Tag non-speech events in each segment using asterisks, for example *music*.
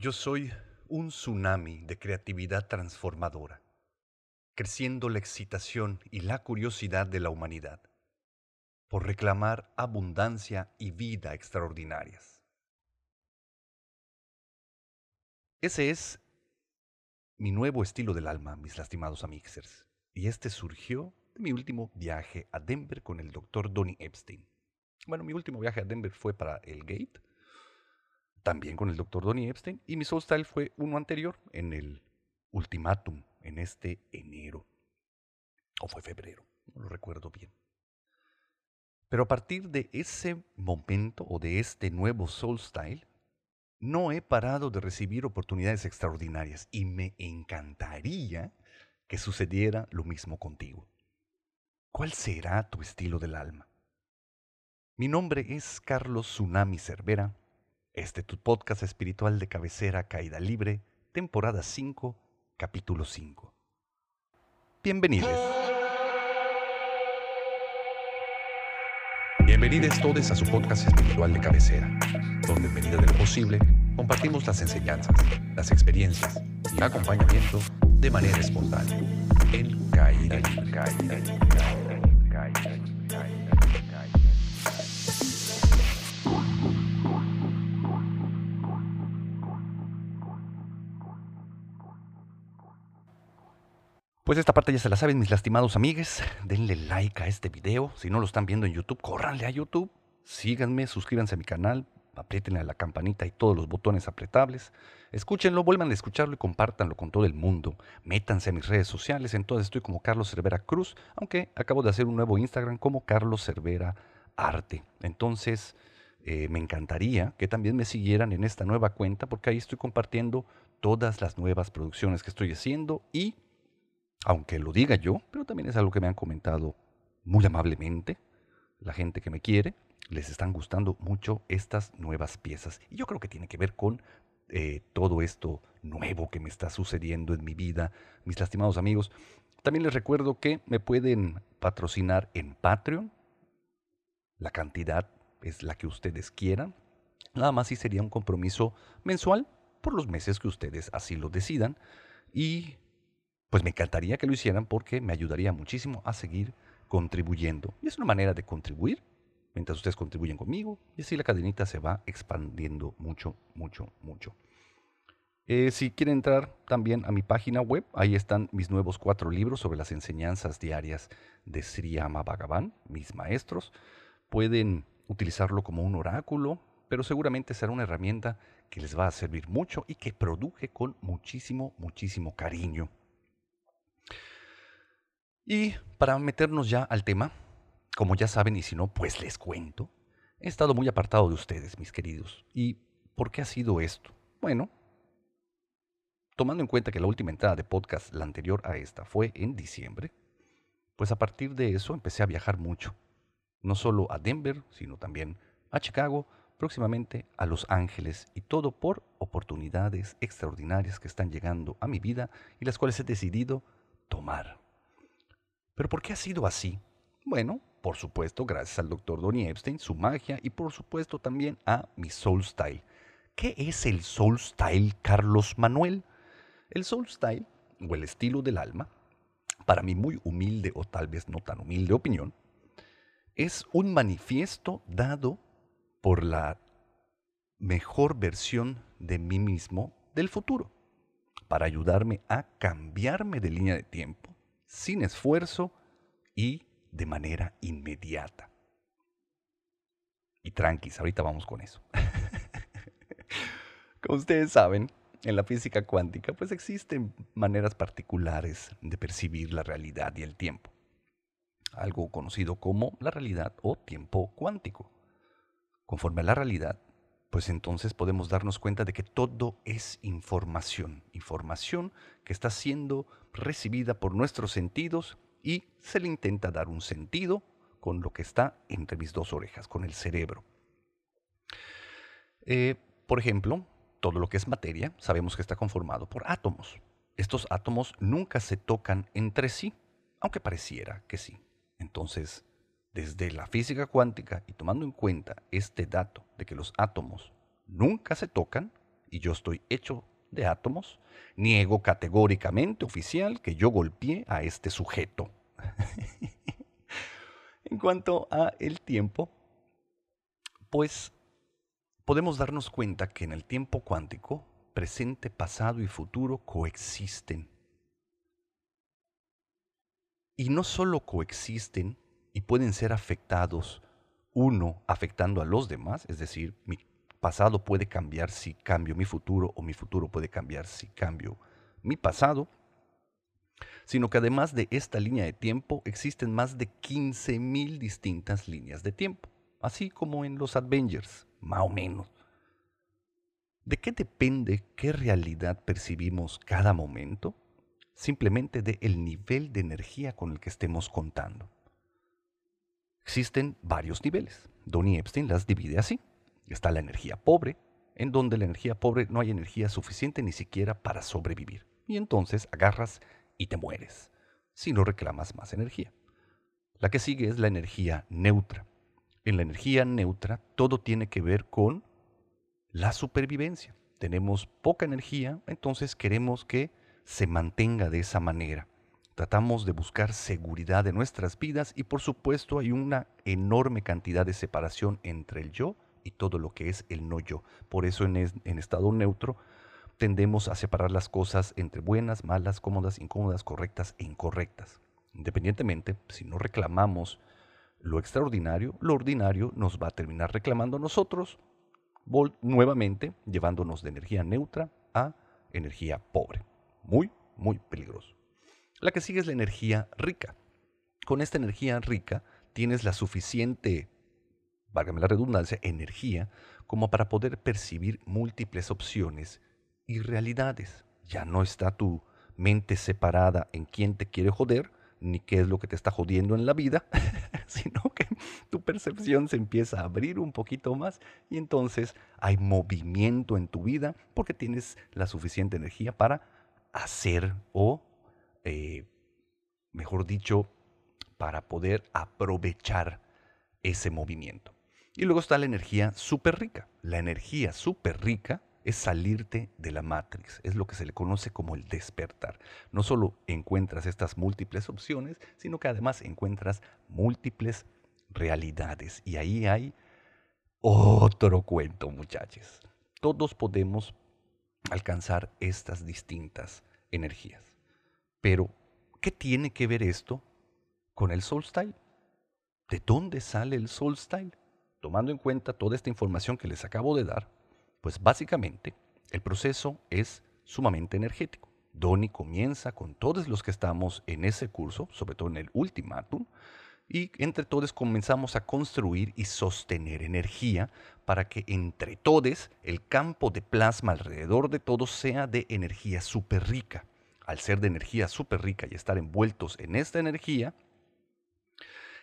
Yo soy un tsunami de creatividad transformadora, creciendo la excitación y la curiosidad de la humanidad por reclamar abundancia y vida extraordinarias. Ese es mi nuevo estilo del alma, mis lastimados amixers, y este surgió de mi último viaje a Denver con el doctor Donny Epstein. Bueno, mi último viaje a Denver fue para el Gate, también con el doctor Donny Epstein, y mi Soul Style fue uno anterior, en el Ultimatum, en este enero. O fue febrero, no lo recuerdo bien. Pero a partir de ese momento o de este nuevo Soul Style, no he parado de recibir oportunidades extraordinarias y me encantaría que sucediera lo mismo contigo. ¿Cuál será tu estilo del alma? Mi nombre es Carlos Tsunami Cervera este tu podcast espiritual de cabecera Caída Libre, temporada 5, capítulo 5. Bienvenidos. Bienvenidos todos a su podcast espiritual de cabecera, donde en medida de lo posible compartimos las enseñanzas, las experiencias y el acompañamiento de manera espontánea en Caída Libre. Caída Libre. Caída Libre. Pues esta parte ya se la saben mis lastimados amigues. Denle like a este video. Si no lo están viendo en YouTube, córranle a YouTube. Síganme, suscríbanse a mi canal, apriétenle a la campanita y todos los botones apretables. Escúchenlo, vuelvan a escucharlo y compártanlo con todo el mundo. Métanse a mis redes sociales, entonces estoy como Carlos Cervera Cruz, aunque acabo de hacer un nuevo Instagram como Carlos Cervera Arte. Entonces, eh, me encantaría que también me siguieran en esta nueva cuenta porque ahí estoy compartiendo todas las nuevas producciones que estoy haciendo y aunque lo diga yo, pero también es algo que me han comentado muy amablemente, la gente que me quiere, les están gustando mucho estas nuevas piezas. Y yo creo que tiene que ver con eh, todo esto nuevo que me está sucediendo en mi vida, mis lastimados amigos. También les recuerdo que me pueden patrocinar en Patreon. La cantidad es la que ustedes quieran. Nada más si sería un compromiso mensual por los meses que ustedes así lo decidan. Y pues me encantaría que lo hicieran porque me ayudaría muchísimo a seguir contribuyendo. Y es una manera de contribuir mientras ustedes contribuyen conmigo y así la cadenita se va expandiendo mucho, mucho, mucho. Eh, si quieren entrar también a mi página web, ahí están mis nuevos cuatro libros sobre las enseñanzas diarias de Sri Bhagavan, mis maestros. Pueden utilizarlo como un oráculo, pero seguramente será una herramienta que les va a servir mucho y que produje con muchísimo, muchísimo cariño. Y para meternos ya al tema, como ya saben y si no, pues les cuento, he estado muy apartado de ustedes, mis queridos. ¿Y por qué ha sido esto? Bueno, tomando en cuenta que la última entrada de podcast, la anterior a esta, fue en diciembre, pues a partir de eso empecé a viajar mucho. No solo a Denver, sino también a Chicago, próximamente a Los Ángeles, y todo por oportunidades extraordinarias que están llegando a mi vida y las cuales he decidido tomar. ¿Pero por qué ha sido así? Bueno, por supuesto, gracias al doctor Donny Epstein, su magia y por supuesto también a mi Soul Style. ¿Qué es el Soul Style, Carlos Manuel? El Soul Style, o el estilo del alma, para mi muy humilde o tal vez no tan humilde opinión, es un manifiesto dado por la mejor versión de mí mismo del futuro, para ayudarme a cambiarme de línea de tiempo sin esfuerzo y de manera inmediata. Y tranquis, ahorita vamos con eso. *laughs* Como ustedes saben, en la física cuántica pues existen maneras particulares de percibir la realidad y el tiempo. Algo conocido como la realidad o tiempo cuántico. Conforme a la realidad, pues entonces podemos darnos cuenta de que todo es información, información que está siendo recibida por nuestros sentidos y se le intenta dar un sentido con lo que está entre mis dos orejas, con el cerebro. Eh, por ejemplo, todo lo que es materia sabemos que está conformado por átomos. Estos átomos nunca se tocan entre sí, aunque pareciera que sí. Entonces, desde la física cuántica y tomando en cuenta este dato de que los átomos nunca se tocan y yo estoy hecho de átomos, niego categóricamente, oficial, que yo golpeé a este sujeto. *laughs* en cuanto a el tiempo, pues podemos darnos cuenta que en el tiempo cuántico, presente, pasado y futuro coexisten. Y no solo coexisten y pueden ser afectados uno afectando a los demás, es decir, mi pasado puede cambiar si cambio mi futuro o mi futuro puede cambiar si cambio mi pasado, sino que además de esta línea de tiempo existen más de 15.000 distintas líneas de tiempo, así como en los Avengers, más o menos. ¿De qué depende qué realidad percibimos cada momento? Simplemente de el nivel de energía con el que estemos contando. Existen varios niveles. Donnie Epstein las divide así. Está la energía pobre, en donde la energía pobre no hay energía suficiente ni siquiera para sobrevivir. Y entonces agarras y te mueres, si no reclamas más energía. La que sigue es la energía neutra. En la energía neutra todo tiene que ver con la supervivencia. Tenemos poca energía, entonces queremos que se mantenga de esa manera. Tratamos de buscar seguridad en nuestras vidas y por supuesto hay una enorme cantidad de separación entre el yo y todo lo que es el no yo. Por eso en, en estado neutro tendemos a separar las cosas entre buenas, malas, cómodas, incómodas, correctas e incorrectas. Independientemente, si no reclamamos lo extraordinario, lo ordinario nos va a terminar reclamando a nosotros, nuevamente llevándonos de energía neutra a energía pobre. Muy, muy peligroso. La que sigue es la energía rica. Con esta energía rica tienes la suficiente válgame la redundancia, energía, como para poder percibir múltiples opciones y realidades. Ya no está tu mente separada en quién te quiere joder, ni qué es lo que te está jodiendo en la vida, *laughs* sino que tu percepción se empieza a abrir un poquito más y entonces hay movimiento en tu vida porque tienes la suficiente energía para hacer o, eh, mejor dicho, para poder aprovechar ese movimiento. Y luego está la energía súper rica. La energía súper rica es salirte de la matrix, es lo que se le conoce como el despertar. No solo encuentras estas múltiples opciones, sino que además encuentras múltiples realidades. Y ahí hay otro cuento, muchachos. Todos podemos alcanzar estas distintas energías. Pero, ¿qué tiene que ver esto con el soul style? ¿De dónde sale el soul style? tomando en cuenta toda esta información que les acabo de dar, pues básicamente el proceso es sumamente energético. Donny comienza con todos los que estamos en ese curso, sobre todo en el ultimátum, y entre todos comenzamos a construir y sostener energía para que entre todos el campo de plasma alrededor de todos sea de energía súper rica. Al ser de energía súper rica y estar envueltos en esta energía,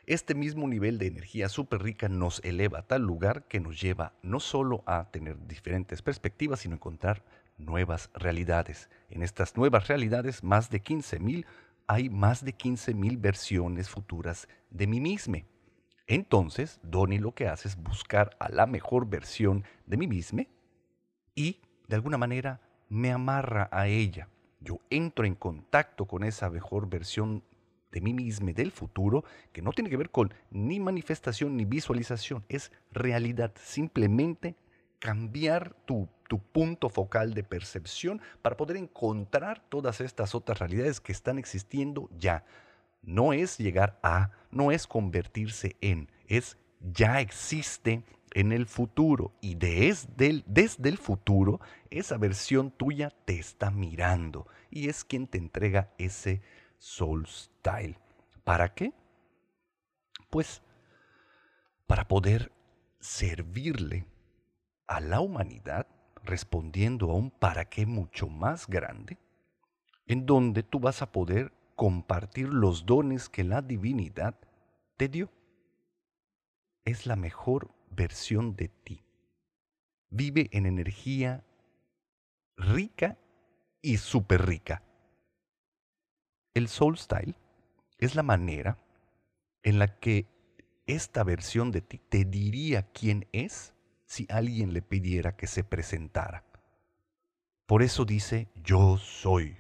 este mismo nivel de energía súper rica nos eleva a tal lugar que nos lleva no solo a tener diferentes perspectivas, sino a encontrar nuevas realidades. En estas nuevas realidades, más de 15.000, hay más de 15.000 versiones futuras de mí mismo. Entonces, Donnie lo que hace es buscar a la mejor versión de mí mismo y, de alguna manera, me amarra a ella. Yo entro en contacto con esa mejor versión de mí mismo, del futuro, que no tiene que ver con ni manifestación ni visualización, es realidad, simplemente cambiar tu, tu, punto focal de percepción para poder encontrar todas estas otras realidades que están existiendo ya. No es llegar a, no es convertirse en, es ya existe en el futuro y desde el, desde el futuro esa versión tuya te está mirando y es quien te entrega ese Soul Style. ¿Para qué? Pues para poder servirle a la humanidad respondiendo a un para qué mucho más grande, en donde tú vas a poder compartir los dones que la divinidad te dio. Es la mejor versión de ti. Vive en energía rica y súper rica. El soul style es la manera en la que esta versión de ti te diría quién es si alguien le pidiera que se presentara. Por eso dice, yo soy.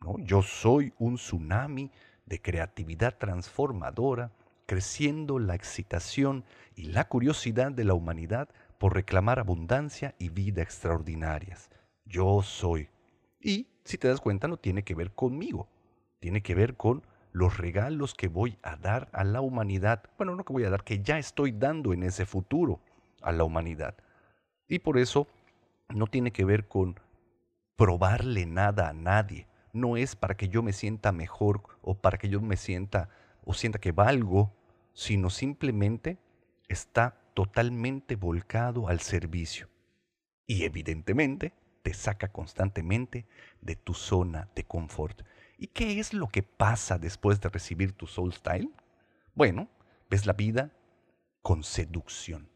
¿no? Yo soy un tsunami de creatividad transformadora, creciendo la excitación y la curiosidad de la humanidad por reclamar abundancia y vida extraordinarias. Yo soy. Y, si te das cuenta, no tiene que ver conmigo, tiene que ver con los regalos que voy a dar a la humanidad. Bueno, no que voy a dar, que ya estoy dando en ese futuro a la humanidad. Y por eso no tiene que ver con probarle nada a nadie. No es para que yo me sienta mejor o para que yo me sienta o sienta que valgo, sino simplemente está totalmente volcado al servicio. Y evidentemente te saca constantemente de tu zona de confort. ¿Y qué es lo que pasa después de recibir tu soul style? Bueno, ves la vida con seducción.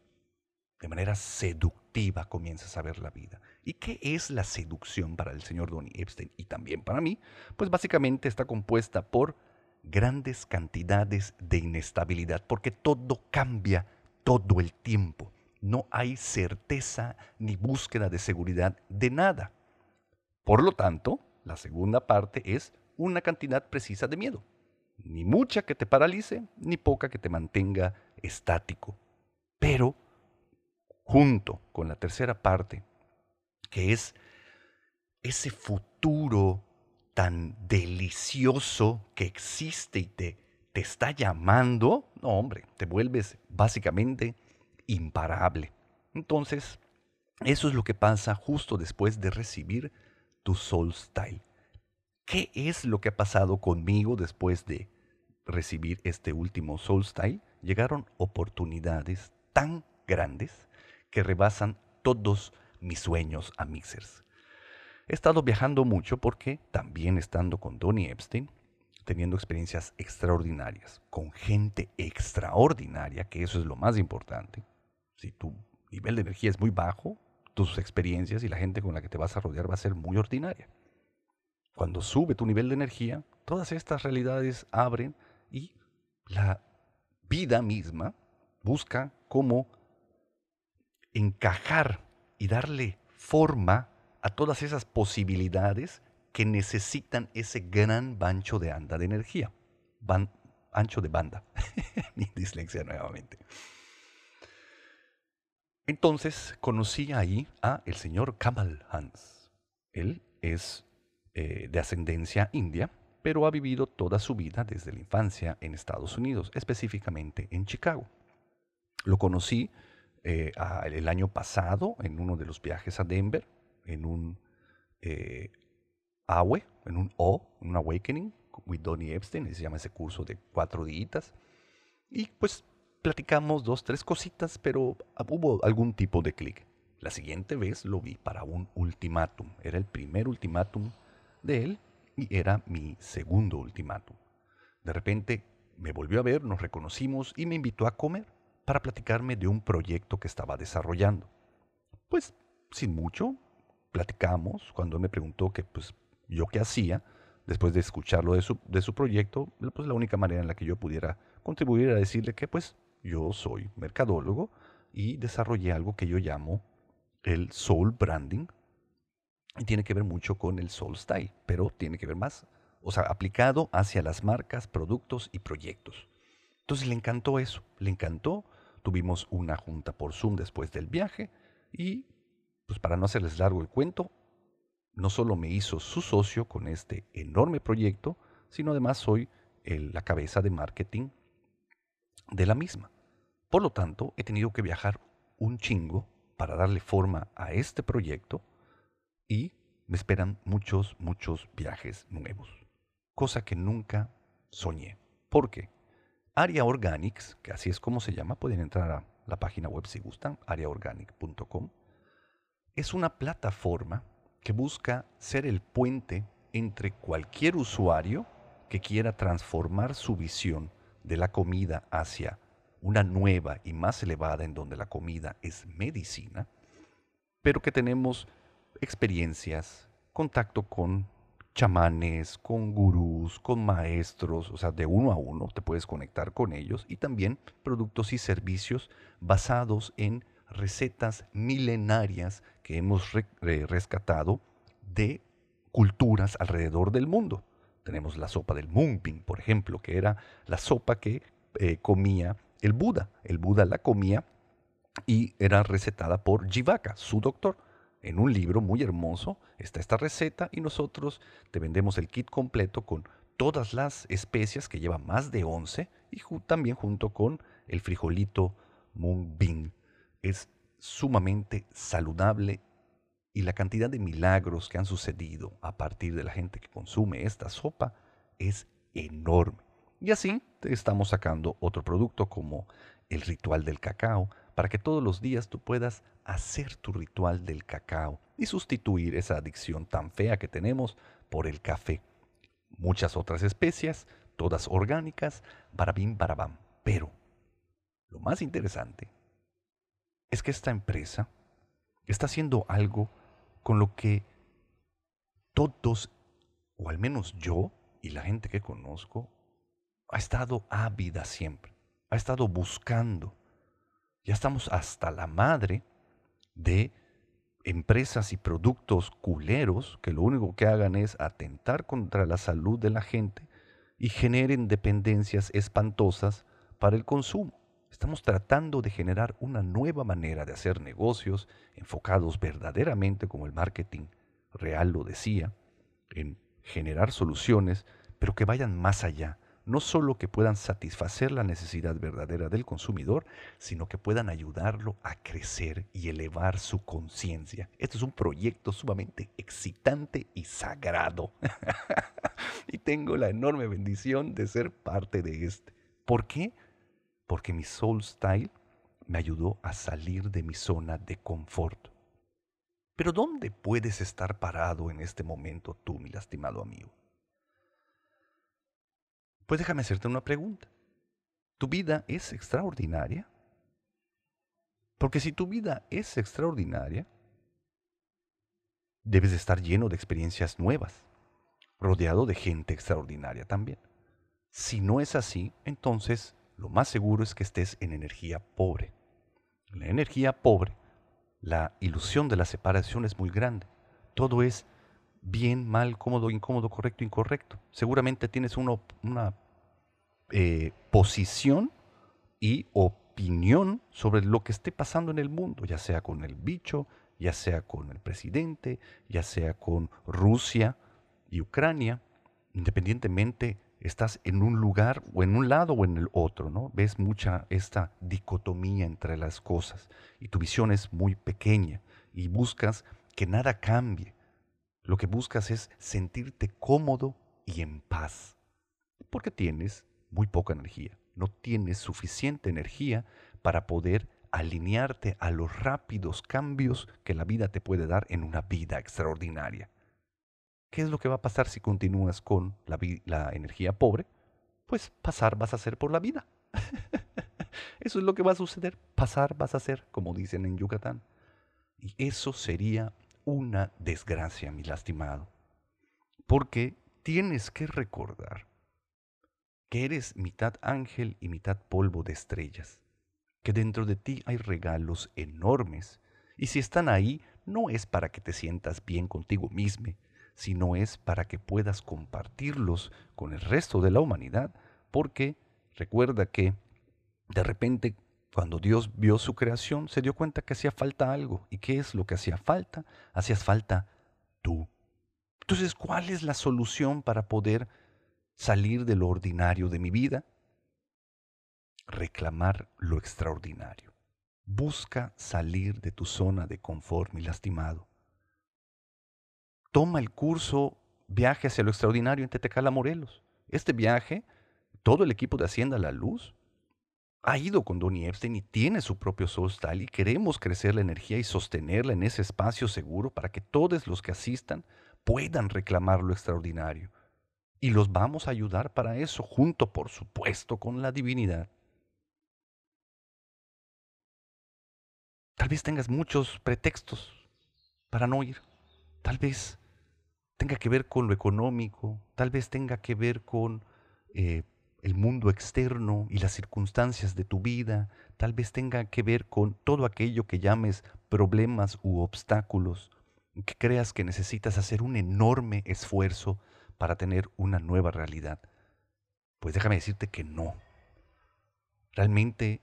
De manera seductiva comienzas a ver la vida. ¿Y qué es la seducción para el señor Donny Epstein y también para mí? Pues básicamente está compuesta por grandes cantidades de inestabilidad, porque todo cambia todo el tiempo. No hay certeza ni búsqueda de seguridad de nada. Por lo tanto, la segunda parte es una cantidad precisa de miedo. Ni mucha que te paralice, ni poca que te mantenga estático. Pero, junto con la tercera parte, que es ese futuro tan delicioso que existe y te, te está llamando, no hombre, te vuelves básicamente imparable. Entonces, eso es lo que pasa justo después de recibir tu Soul Style. ¿Qué es lo que ha pasado conmigo después de recibir este último Soul Style? Llegaron oportunidades tan grandes que rebasan todos mis sueños a Mixers. He estado viajando mucho porque también estando con Donny Epstein, teniendo experiencias extraordinarias, con gente extraordinaria, que eso es lo más importante. Si tu nivel de energía es muy bajo, tus experiencias y la gente con la que te vas a rodear va a ser muy ordinaria. Cuando sube tu nivel de energía, todas estas realidades abren y la vida misma busca cómo encajar y darle forma a todas esas posibilidades que necesitan ese gran bancho de anda de energía. ancho de banda. *laughs* Mi dislexia nuevamente. Entonces conocí ahí a el señor Kamal Hans. Él es eh, de ascendencia india, pero ha vivido toda su vida desde la infancia en Estados Unidos, específicamente en Chicago. Lo conocí eh, el año pasado en uno de los viajes a Denver en un eh, AWE, en un O, un Awakening, with Donnie Epstein, se llama ese curso de cuatro días. Y pues platicamos dos, tres cositas, pero hubo algún tipo de clic. La siguiente vez lo vi para un ultimátum. Era el primer ultimátum de él y era mi segundo ultimátum. De repente me volvió a ver, nos reconocimos y me invitó a comer para platicarme de un proyecto que estaba desarrollando. Pues sin mucho, platicamos cuando me preguntó que pues yo qué hacía después de escucharlo de su, de su proyecto, pues la única manera en la que yo pudiera contribuir era decirle que pues yo soy mercadólogo y desarrollé algo que yo llamo el soul branding y tiene que ver mucho con el soul style, pero tiene que ver más, o sea, aplicado hacia las marcas, productos y proyectos. Entonces le encantó eso, le encantó. Tuvimos una junta por Zoom después del viaje y pues para no hacerles largo el cuento, no solo me hizo su socio con este enorme proyecto, sino además soy la cabeza de marketing de la misma. Por lo tanto, he tenido que viajar un chingo para darle forma a este proyecto y me esperan muchos, muchos viajes nuevos, cosa que nunca soñé. ¿Por qué? Aria Organics, que así es como se llama, pueden entrar a la página web si gustan, ariaorganic.com es una plataforma que busca ser el puente entre cualquier usuario que quiera transformar su visión de la comida hacia una nueva y más elevada en donde la comida es medicina, pero que tenemos experiencias, contacto con chamanes, con gurús, con maestros, o sea, de uno a uno te puedes conectar con ellos y también productos y servicios basados en recetas milenarias que hemos rescatado de culturas alrededor del mundo. Tenemos la sopa del Mungping, por ejemplo, que era la sopa que eh, comía el Buda. El Buda la comía y era recetada por Jivaka, su doctor. En un libro muy hermoso está esta receta y nosotros te vendemos el kit completo con todas las especias que lleva más de 11 y también junto con el frijolito Mung Bean. Es sumamente saludable y la cantidad de milagros que han sucedido a partir de la gente que consume esta sopa es enorme. Y así estamos sacando otro producto como el ritual del cacao, para que todos los días tú puedas hacer tu ritual del cacao y sustituir esa adicción tan fea que tenemos por el café. Muchas otras especias, todas orgánicas, barabim barabam. Pero lo más interesante es que esta empresa está haciendo algo con lo que todos, o al menos yo y la gente que conozco, ha estado ávida siempre, ha estado buscando. Ya estamos hasta la madre de empresas y productos culeros que lo único que hagan es atentar contra la salud de la gente y generen dependencias espantosas para el consumo. Estamos tratando de generar una nueva manera de hacer negocios enfocados verdaderamente, como el marketing real lo decía, en generar soluciones, pero que vayan más allá. No solo que puedan satisfacer la necesidad verdadera del consumidor, sino que puedan ayudarlo a crecer y elevar su conciencia. Esto es un proyecto sumamente excitante y sagrado. *laughs* y tengo la enorme bendición de ser parte de este. ¿Por qué? Porque mi soul style me ayudó a salir de mi zona de confort. Pero ¿dónde puedes estar parado en este momento tú, mi lastimado amigo? Pues déjame hacerte una pregunta. ¿Tu vida es extraordinaria? Porque si tu vida es extraordinaria, debes estar lleno de experiencias nuevas, rodeado de gente extraordinaria también. Si no es así, entonces lo más seguro es que estés en energía pobre. En la energía pobre, la ilusión de la separación es muy grande. Todo es bien, mal, cómodo, incómodo, correcto, incorrecto. Seguramente tienes una, eh, posición y opinión sobre lo que esté pasando en el mundo, ya sea con el bicho, ya sea con el presidente, ya sea con Rusia y Ucrania, independientemente estás en un lugar o en un lado o en el otro, ¿no? Ves mucha esta dicotomía entre las cosas y tu visión es muy pequeña y buscas que nada cambie. Lo que buscas es sentirte cómodo y en paz, porque tienes muy poca energía, no tienes suficiente energía para poder alinearte a los rápidos cambios que la vida te puede dar en una vida extraordinaria. ¿Qué es lo que va a pasar si continúas con la, energía pobre? Pues pasar vas a hacer por la vida. *laughs* eso es lo que va a suceder. Pasar vas a hacer, como dicen en Yucatán. Y eso sería una desgracia, mi lastimado. Porque tienes que recordar que eres mitad ángel y mitad polvo de estrellas, que dentro de ti hay regalos enormes, y si están ahí, no es para que te sientas bien contigo mismo, sino es para que puedas compartirlos con el resto de la humanidad, porque recuerda que de repente cuando Dios vio su creación se dio cuenta que hacía falta algo. ¿Y qué es lo que hacía falta? Hacías falta tú. Entonces, ¿cuál es la solución para poder salir de lo ordinario de mi vida? Reclamar lo extraordinario. Busca salir de tu zona de confort, mi lastimado toma el curso Viaje hacia lo extraordinario en Tetecala, Morelos. Este viaje, todo el equipo de Hacienda La Luz ha ido con Donny Epstein y tiene su propio Soul Style y queremos crecer la energía y sostenerla en ese espacio seguro para que todos los que asistan puedan reclamar lo extraordinario. Y los vamos a ayudar para eso, junto, por supuesto, con la divinidad. Tal vez tengas muchos pretextos para no ir. Tal vez tenga que ver con lo económico, tal vez tenga que ver con eh, el mundo externo y las circunstancias de tu vida tal vez tenga que ver con todo aquello que llames problemas u obstáculos, que creas que necesitas hacer un enorme esfuerzo para tener una nueva realidad. Pues déjame decirte que no. Realmente,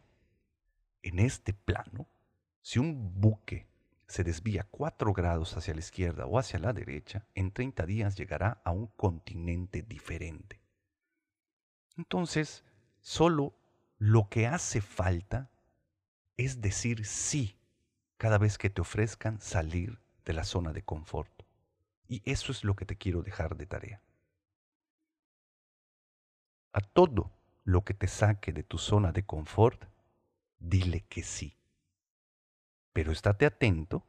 en este plano, si un buque se desvía cuatro grados hacia la izquierda o hacia la derecha, en 30 días llegará a un continente diferente. Entonces, solo lo que hace falta es decir sí cada vez que te ofrezcan salir de la zona de confort. Y eso es lo que te quiero dejar de tarea. A todo lo que te saque de tu zona de confort, dile que sí. Pero estate atento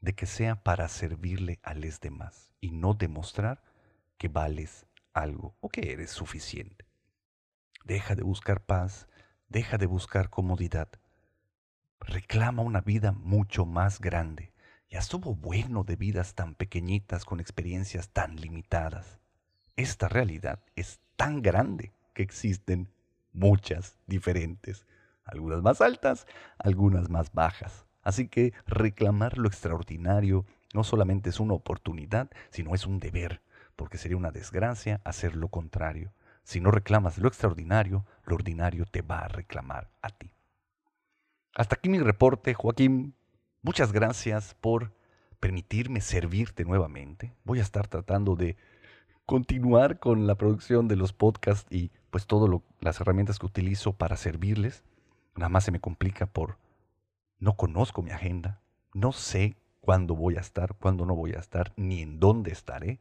de que sea para servirle a los demás y no demostrar que vales algo o que eres suficiente. Deja de buscar paz, deja de buscar comodidad. Reclama una vida mucho más grande. Ya estuvo bueno de vidas tan pequeñitas con experiencias tan limitadas. Esta realidad es tan grande que existen muchas diferentes, algunas más altas, algunas más bajas. Así que reclamar lo extraordinario no solamente es una oportunidad, sino es un deber, porque sería una desgracia hacer lo contrario. Si no reclamas lo extraordinario, lo ordinario te va a reclamar a ti. Hasta aquí mi reporte, Joaquín. Muchas gracias por permitirme servirte nuevamente. Voy a estar tratando de continuar con la producción de los podcasts y pues todas las herramientas que utilizo para servirles. Nada más se me complica por no conozco mi agenda, no sé cuándo voy a estar, cuándo no voy a estar, ni en dónde estaré.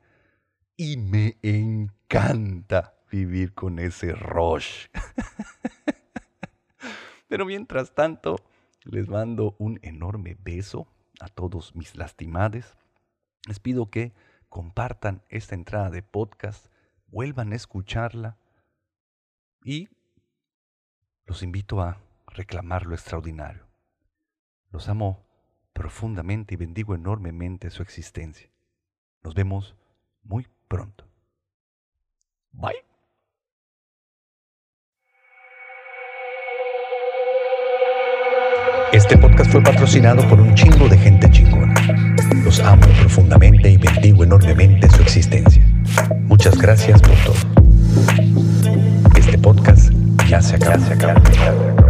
Y me encanta vivir con ese rush. *laughs* Pero mientras tanto, les mando un enorme beso a todos mis lastimades. Les pido que compartan esta entrada de podcast, vuelvan a escucharla y los invito a reclamar lo extraordinario. Los amo profundamente y bendigo enormemente su existencia. Nos vemos muy pronto. Bye. Este podcast fue patrocinado por un chingo de gente chingona. Los amo profundamente y bendigo enormemente su existencia. Muchas gracias por todo. Este podcast ya se acaba. Ya se acaba.